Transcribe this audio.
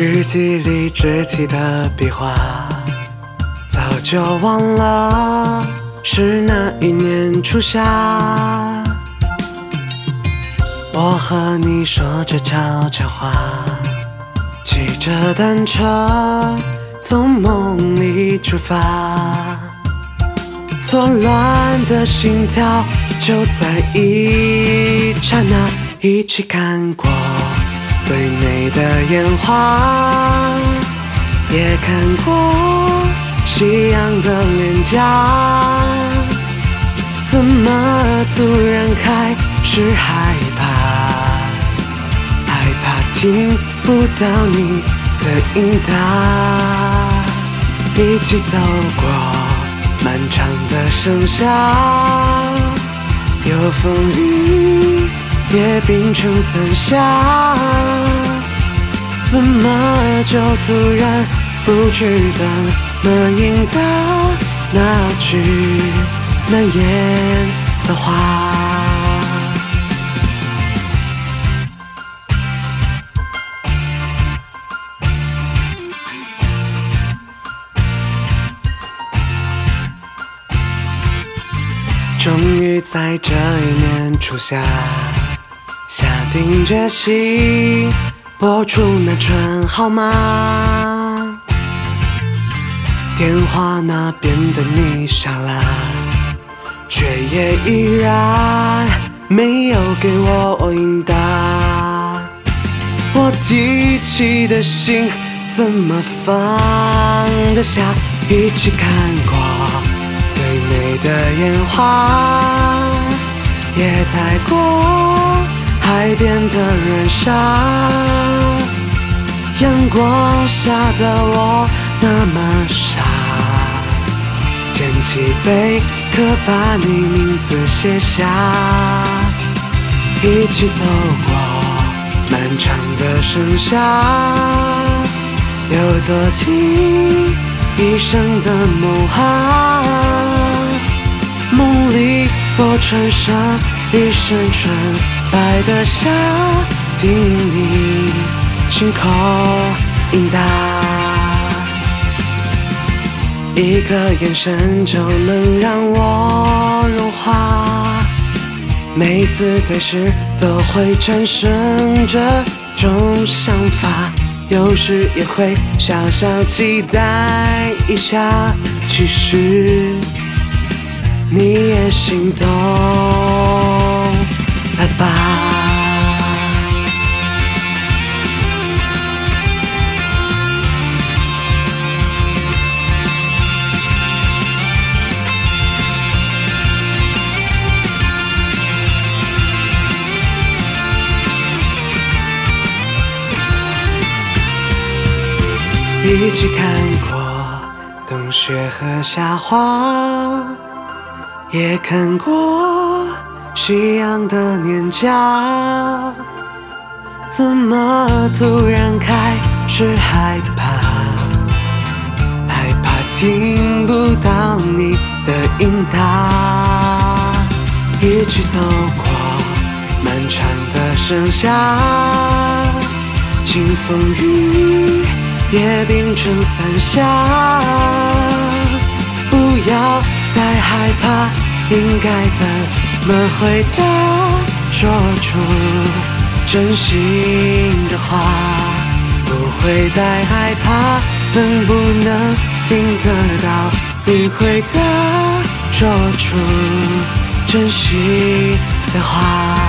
日记里稚气的笔画，早就忘了是哪一年初夏。我和你说着悄悄话，骑着单车从梦里出发，错乱的心跳就在一刹那，一起看过。最美的烟花，也看过夕阳的脸颊，怎么突然开始害怕？害怕听不到你的应答，一起走过漫长的盛夏，有风雨。也冰成三下，怎么就突然不知怎么应答那句难言的话？终于在这一年初夏。下定决心拨出那串号码，电话那边的你傻了，却也依然没有给我应答。我提起的心怎么放得下？一起看过最美的烟花，也踩过。海边的人沙，阳光下的我那么傻，捡起贝壳把你名字写下，一起走过漫长的盛夏，又做起一生的梦啊，梦里我穿上一身纯。白的沙，听你心口应答，一个眼神就能让我融化。每次对视都会产生这种想法，有时也会小小期待一下。其实你也心动。来吧，一起看过冬雪和夏花，也看过。夕阳的年假，怎么突然开始害怕？害怕听不到你的应答。一起走过漫长的盛夏，清风雨也冰成三峡。不要再害怕，应该怎？怎么回答？说出真心的话，不会再害怕，能不能听得到你回答？说出真心的话。